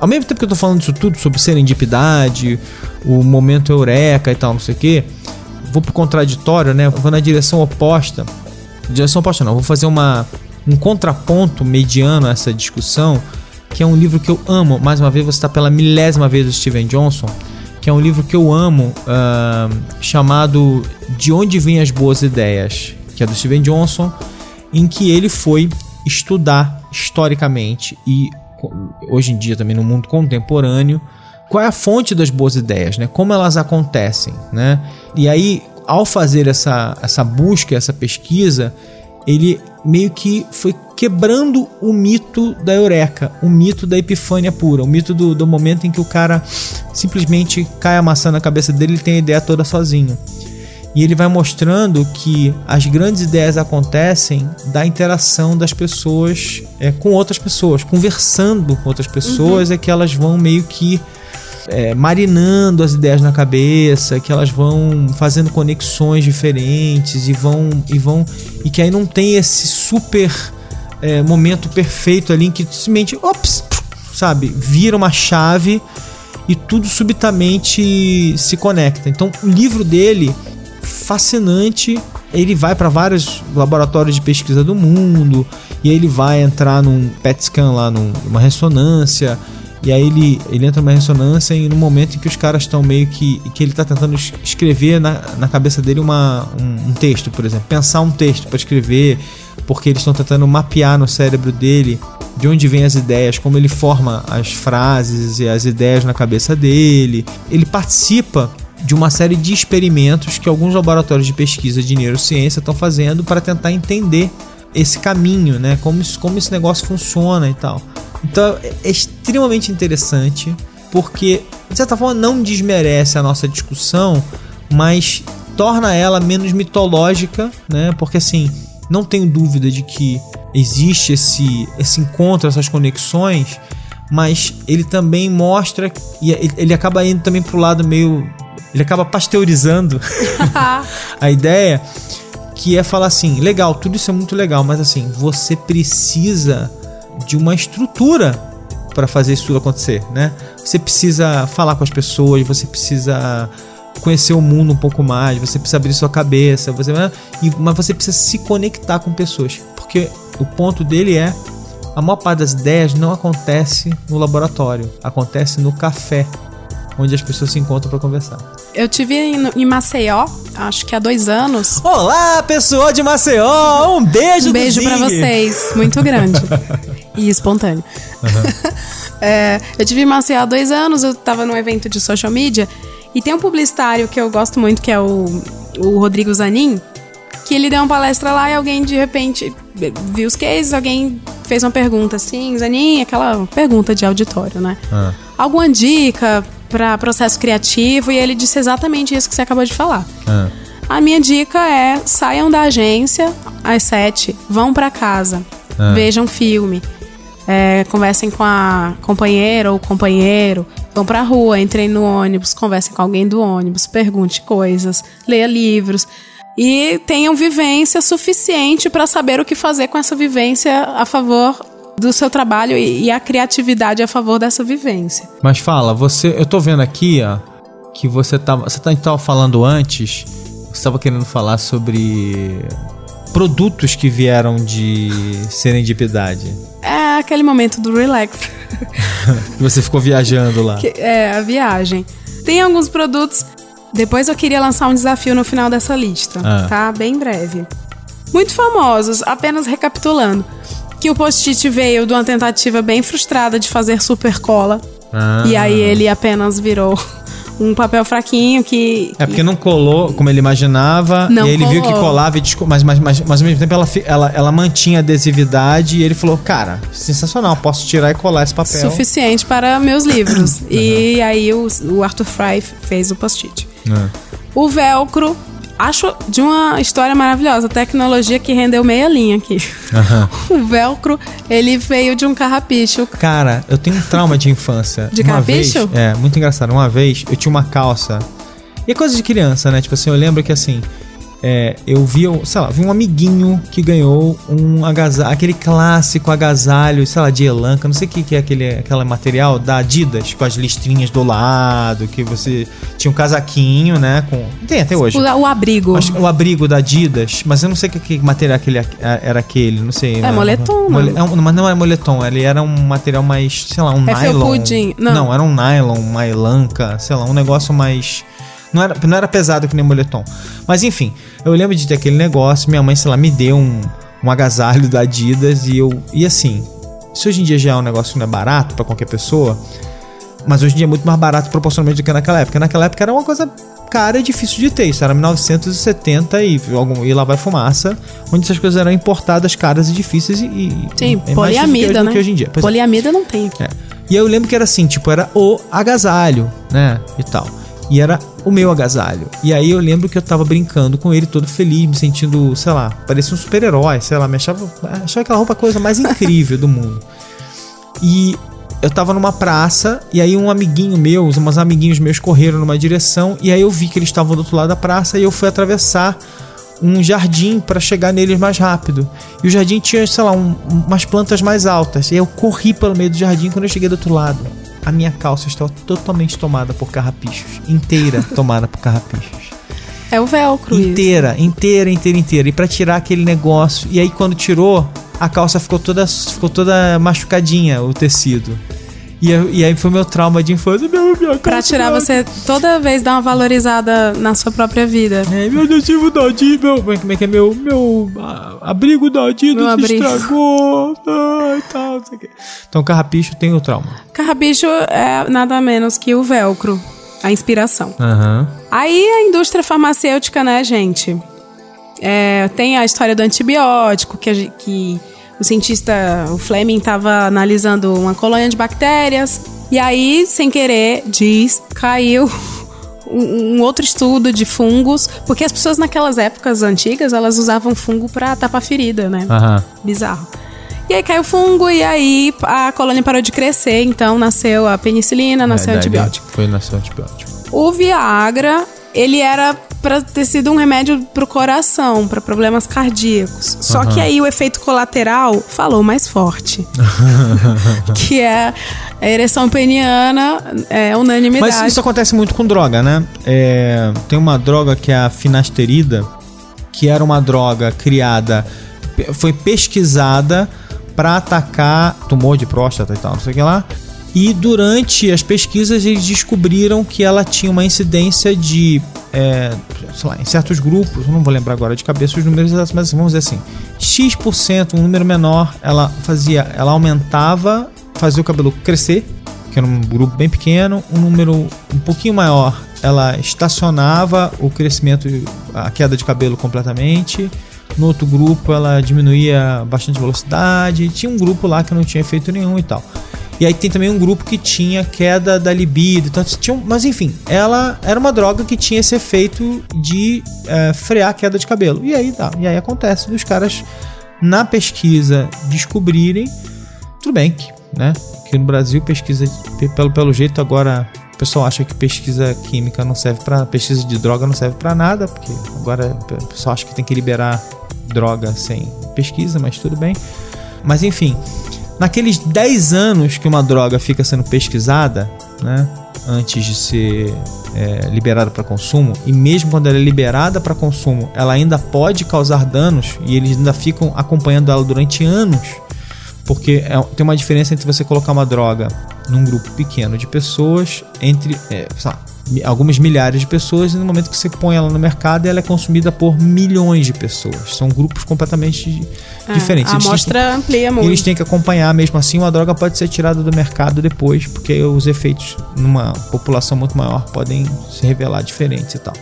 Speaker 2: Ao mesmo tempo que eu tô falando disso tudo sobre serendipidade, o momento eureka e tal, não sei o quê, vou pro contraditório, né? Vou na direção oposta. Direção oposta não, vou fazer uma, um contraponto mediano a essa discussão, que é um livro que eu amo. Mais uma vez, você está pela milésima vez do Steven Johnson, que é um livro que eu amo, uh, chamado De Onde Vêm as Boas Ideias, que é do Steven Johnson, em que ele foi estudar historicamente e hoje em dia também no mundo contemporâneo qual é a fonte das boas ideias, né? Como elas acontecem, né? E aí, ao fazer essa, essa busca, essa pesquisa, ele meio que foi quebrando o mito da eureka, o mito da epifânia pura, o mito do, do momento em que o cara simplesmente cai a maçã na cabeça dele e tem a ideia toda sozinho. E ele vai mostrando que as grandes ideias acontecem da interação das pessoas é, com outras pessoas, conversando com outras pessoas, uhum. é que elas vão meio que é, marinando as ideias na cabeça, que elas vão fazendo conexões diferentes e vão e vão e que aí não tem esse super é, momento perfeito ali em que simplesmente, ops, sabe, vira uma chave e tudo subitamente se conecta. Então, o livro dele fascinante. Ele vai para vários laboratórios de pesquisa do mundo e aí ele vai entrar num PET scan lá, numa ressonância e aí ele, ele entra numa ressonância e no momento em que os caras estão meio que. que ele está tentando escrever na, na cabeça dele uma, um, um texto, por exemplo. Pensar um texto para escrever, porque eles estão tentando mapear no cérebro dele de onde vêm as ideias, como ele forma as frases e as ideias na cabeça dele. Ele participa de uma série de experimentos que alguns laboratórios de pesquisa de neurociência estão fazendo para tentar entender esse caminho, né? Como, isso, como esse negócio funciona e tal. Então é extremamente interessante porque, de certa forma, não desmerece a nossa discussão, mas torna ela menos mitológica, né? Porque assim, não tenho dúvida de que existe esse, esse encontro, essas conexões, mas ele também mostra e ele acaba indo também pro lado meio ele acaba pasteurizando a ideia que é falar assim, legal, tudo isso é muito legal, mas assim, você precisa de uma estrutura para fazer isso tudo acontecer, né? Você precisa falar com as pessoas, você precisa conhecer o mundo um pouco mais, você precisa abrir sua cabeça, você, né? mas você precisa se conectar com pessoas, porque o ponto dele é a maior parte das ideias não acontece no laboratório, acontece no café, onde as pessoas se encontram para conversar.
Speaker 3: Eu tive em, em, Maceió, acho que há dois anos.
Speaker 2: Olá, pessoal de Maceió! Um beijo,
Speaker 3: Um beijo para vocês, muito grande e espontâneo. Uhum. é, eu tive em Maceió há dois anos, eu estava num evento de social media e tem um publicitário que eu gosto muito, que é o, o Rodrigo Zanin, que ele deu uma palestra lá e alguém de repente viu os cases, alguém fez uma pergunta assim, Zanin, aquela pergunta de auditório, né? Ah. Alguma dica para processo criativo e ele disse exatamente isso que você acabou de falar. Ah. A minha dica é saiam da agência às sete, vão para casa, ah. vejam filme, é, conversem com a companheira ou companheiro, vão pra rua, entrem no ônibus, conversem com alguém do ônibus, pergunte coisas, leia livros e tenham vivência suficiente para saber o que fazer com essa vivência a favor do seu trabalho e, e a criatividade a favor dessa vivência.
Speaker 2: Mas fala, você, eu tô vendo aqui, ó, que você tava, você tava tá, falando antes, você estava querendo falar sobre produtos que vieram de serendipidade.
Speaker 3: É aquele momento do relax.
Speaker 2: você ficou viajando lá.
Speaker 3: Que, é, a viagem. Tem alguns produtos. Depois eu queria lançar um desafio no final dessa lista, ah. tá? Bem breve. Muito famosos, apenas recapitulando que o post-it veio de uma tentativa bem frustrada de fazer super cola. Ah. E aí ele apenas virou um papel fraquinho que.
Speaker 2: É porque não colou como ele imaginava. Não e ele colou. viu que colava e desco... mas, mas, mas, mas ao mesmo tempo ela, ela, ela mantinha adesividade e ele falou: Cara, sensacional, posso tirar e colar esse papel.
Speaker 3: Suficiente para meus livros. uhum. E aí o, o Arthur Fry fez o post-it. Uhum. O velcro acho de uma história maravilhosa. Tecnologia que rendeu meia linha aqui. Uhum. o velcro, ele veio de um carrapicho.
Speaker 2: Cara, eu tenho um trauma de infância.
Speaker 3: De uma carrapicho?
Speaker 2: Vez, é, muito engraçado. Uma vez eu tinha uma calça. E é coisa de criança, né? Tipo assim, eu lembro que assim. É, eu vi, sei lá, vi um amiguinho que ganhou um agasalho, aquele clássico agasalho, sei lá, de elanca, não sei o que, que é aquele, aquele material da Adidas, com as listrinhas do lado, que você tinha um casaquinho, né? Com, tem até hoje.
Speaker 3: O, o abrigo.
Speaker 2: Acho, o abrigo da Adidas, mas eu não sei que, que material aquele, era aquele, não sei.
Speaker 3: É
Speaker 2: né?
Speaker 3: moletom,
Speaker 2: Mole,
Speaker 3: não.
Speaker 2: é um- mas não era moletom, ele era um material mais, sei lá, um
Speaker 3: É
Speaker 2: nylon.
Speaker 3: felpudinho, não.
Speaker 2: era um nylon, uma elanca, sei lá, um negócio mais. Não era, não era pesado que nem moletom. Mas enfim, eu lembro de ter aquele negócio, minha mãe, sei lá, me deu um, um agasalho da Adidas e eu. E assim, se hoje em dia já é um negócio que não é barato pra qualquer pessoa, mas hoje em dia é muito mais barato proporcionalmente do que naquela época. Naquela época era uma coisa cara e difícil de ter. Isso era 1970 e, algum, e lá vai fumaça, onde essas coisas eram importadas caras e difíceis e. e
Speaker 3: Sim,
Speaker 2: é
Speaker 3: poliamida, né?
Speaker 2: hoje em dia. Pois é.
Speaker 3: Poliamida não tem.
Speaker 2: É. E aí eu lembro que era assim, tipo, era o agasalho, né? E tal. E era o meu agasalho. E aí eu lembro que eu tava brincando com ele, todo feliz, me sentindo, sei lá, parecia um super-herói, sei lá, me achava, achava aquela roupa a coisa mais incrível do mundo. E eu tava numa praça, e aí um amiguinho meu, uns amiguinhos meus correram numa direção, e aí eu vi que eles estavam do outro lado da praça, e eu fui atravessar um jardim para chegar neles mais rápido. E o jardim tinha, sei lá, um- umas plantas mais altas. E eu corri pelo meio do jardim quando eu cheguei do outro lado. A minha calça estava totalmente tomada por carrapichos. Inteira tomada por carrapichos.
Speaker 3: É o velcro. isso.
Speaker 2: Inteira, inteira, inteira, inteira. E pra tirar aquele negócio. E aí quando tirou, a calça ficou toda, ficou toda machucadinha, o tecido. E, e aí foi meu trauma de infância. Meu, minha
Speaker 3: Pra
Speaker 2: calça
Speaker 3: tirar
Speaker 2: tá-
Speaker 3: você toda vez dar uma valorizada na sua própria vida.
Speaker 2: É, meu adesivo da Adidas, meu, como é- como é que é meu, meu abrigo da Adidas
Speaker 3: Meu abrigo.
Speaker 2: estragou, ai, quê. Então, carrapicho tem o trauma.
Speaker 3: Carrapicho é nada menos que o velcro, a inspiração.
Speaker 2: Aham.
Speaker 3: Aí a indústria farmacêutica, né, gente? É, tem a história do antibiótico, que, que o cientista, o Fleming, estava analisando uma colônia de bactérias. E aí, sem querer, diz, caiu um, outro estudo de fungos. Porque as pessoas naquelas épocas antigas, elas usavam fungo pra tapar ferida, né?
Speaker 2: Aham.
Speaker 3: Bizarro. E aí caiu fungo e aí a colônia parou de crescer, então nasceu a penicilina, nasceu o
Speaker 2: É, daí
Speaker 3: antibiótico.
Speaker 2: Foi nasceu antibiótico.
Speaker 3: O Viagra, ele era pra ter sido um remédio pro coração, pra problemas cardíacos. Só que aí o efeito colateral falou mais forte. que é a ereção peniana, é unanimidade.
Speaker 2: Mas isso acontece muito com droga, né? É, tem uma droga que é a finasterida, que era uma droga criada, foi pesquisada para atacar tumor de próstata e tal, não sei o que lá. E durante as pesquisas eles descobriram que ela tinha uma incidência de, é, sei lá, em certos grupos, não vou lembrar agora de cabeça os números, exatos, mas vamos dizer assim, x%, um número menor, ela fazia, ela aumentava, fazia o cabelo crescer, que era um grupo bem pequeno, um número um pouquinho maior, ela estacionava o crescimento, a queda de cabelo completamente. No outro grupo, ela diminuía bastante velocidade. Tinha um grupo lá que não tinha efeito nenhum e tal. E aí tem também um grupo que tinha queda da libido. Então, um- mas enfim, ela era uma droga que tinha esse efeito de eh, frear a queda de cabelo. E aí tá. E aí acontece dos caras na pesquisa descobrirem. Tudo bem que, né? Que no Brasil pesquisa pe- pelo, pelo jeito agora o pessoal acha que pesquisa química não serve para pesquisa de droga não serve para nada, porque agora o pessoal acha que tem que liberar droga sem pesquisa, mas tudo bem. Mas enfim, naqueles 10 anos que uma droga fica sendo pesquisada, né, antes de ser é, liberada para consumo, e mesmo quando ela é liberada para consumo, ela ainda pode causar danos e eles ainda ficam acompanhando ela durante anos, porque é- tem uma diferença entre você colocar uma droga num grupo pequeno de pessoas, entre é, lá, algumas milhares de pessoas, e no momento que você põe ela no mercado, ela é consumida por milhões de pessoas. São grupos completamente
Speaker 3: É,
Speaker 2: diferentes.
Speaker 3: A
Speaker 2: Eles têm que-
Speaker 3: amostra amplia
Speaker 2: e
Speaker 3: muito.
Speaker 2: eles têm que acompanhar, mesmo assim, uma droga pode ser tirada do mercado depois, porque os efeitos numa população muito maior podem se revelar diferentes e tal.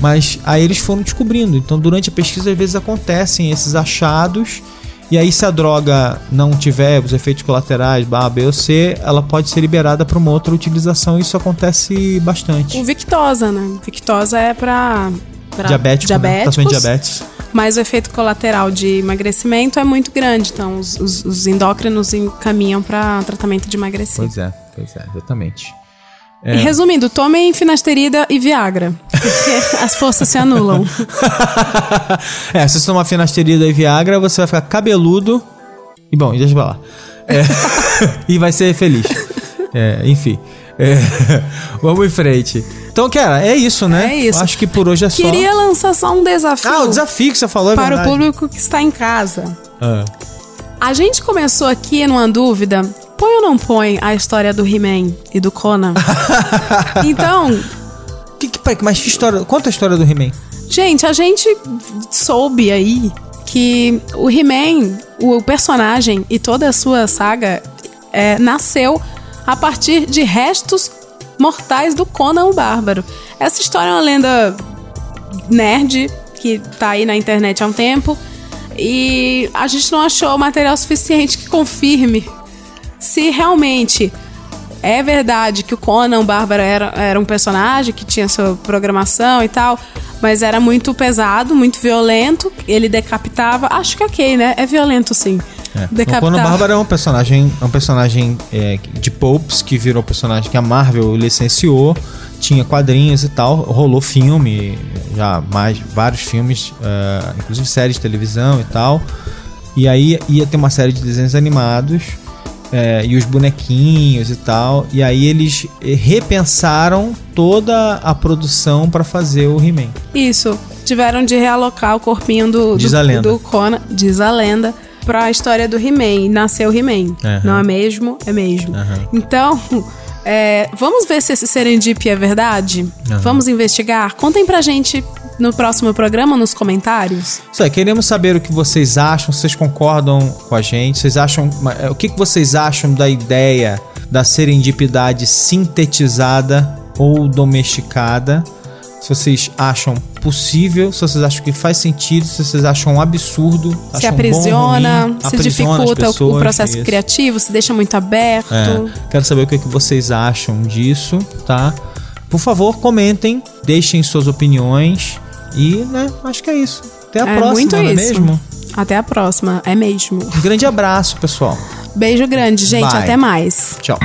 Speaker 2: Mas aí eles foram descobrindo. Então, durante a pesquisa, às vezes acontecem esses achados. E aí, se a droga não tiver os efeitos colaterais, A, B ou C, ela pode ser liberada para uma outra utilização. Isso acontece bastante.
Speaker 3: O Victosa, né? Victosa é pra
Speaker 2: Diabético, né?
Speaker 3: diabéticos,
Speaker 2: Tratamento de diabetes.
Speaker 3: mas o efeito colateral de emagrecimento é muito grande. Então, os, os- os endócrinos encaminham para tratamento de emagrecimento.
Speaker 2: Pois é, pois é, exatamente.
Speaker 3: E Resumindo, tomem finasterida e Viagra. Porque as forças se anulam.
Speaker 2: é, se você tomar finasterida e Viagra, você vai ficar cabeludo. E bom, deixa pra lá. É, e vai ser feliz. É, enfim. É, vamos em frente. Então, cara, é isso, né?
Speaker 3: É isso.
Speaker 2: Acho que por hoje é só.
Speaker 3: Queria lançar só um desafio.
Speaker 2: Ah, o desafio que você falou é
Speaker 3: para
Speaker 2: verdade.
Speaker 3: o público que está em casa.
Speaker 2: Ah.
Speaker 3: A gente começou aqui numa dúvida. Põe ou não põe a história do He-Man e do Conan? então,
Speaker 2: Que, que, peraí, mas que história? Conta a história do He-Man.
Speaker 3: gente, a gente soube aí que o He-Man, o personagem e toda a sua saga é, nasceu a partir de restos mortais do Conan o Bárbaro. Essa história é uma lenda nerd que tá aí na internet há um tempo e a gente não achou material suficiente que confirme se realmente é verdade que o Conan o Bárbaro era, era um personagem que tinha sua programação e tal, mas era muito pesado, muito violento. Ele decapitava. Acho que ok, né? É violento sim.
Speaker 2: É. O Conan Bárbaro é um personagem, é um personagem é, de Popes que virou personagem que a Marvel licenciou. Tinha quadrinhos e tal, rolou filme, já mais vários filmes, uh, inclusive séries de televisão e tal. E aí ia ter uma série de desenhos animados é, e os bonequinhos e tal. E aí eles repensaram toda a produção para fazer o He-Man.
Speaker 3: Isso. Tiveram de realocar o corpinho do,
Speaker 2: Diz
Speaker 3: do,
Speaker 2: a lenda.
Speaker 3: do Conan, diz a lenda, pra história do He-Man. Nasceu He-Man.
Speaker 2: Aham.
Speaker 3: Não é mesmo? É mesmo.
Speaker 2: Aham.
Speaker 3: Então, é, vamos ver se esse serendip é verdade?
Speaker 2: Aham.
Speaker 3: Vamos investigar? Contem pra gente no próximo programa, nos comentários.
Speaker 2: Isso aí, queremos saber o que vocês acham, vocês concordam com a gente, vocês acham. é, O que vocês acham da ideia da serendipidade sintetizada ou domesticada? Se vocês acham possível, se vocês acham que faz sentido, se vocês acham um absurdo,
Speaker 3: se
Speaker 2: acham
Speaker 3: aprisiona,
Speaker 2: bom, ruim,
Speaker 3: se
Speaker 2: aprisiona
Speaker 3: dificulta o- o
Speaker 2: pessoas,
Speaker 3: processo criativo, se deixa muito aberto.
Speaker 2: É, quero saber o que, que vocês acham disso, tá? Por favor, comentem, deixem suas opiniões e, né, acho que é isso. Até a
Speaker 3: É
Speaker 2: próxima,
Speaker 3: muito
Speaker 2: não é
Speaker 3: isso.
Speaker 2: mesmo?
Speaker 3: Até a próxima, é mesmo.
Speaker 2: Um grande abraço, pessoal.
Speaker 3: Beijo grande, gente.
Speaker 2: Bye.
Speaker 3: Até mais.
Speaker 2: Tchau.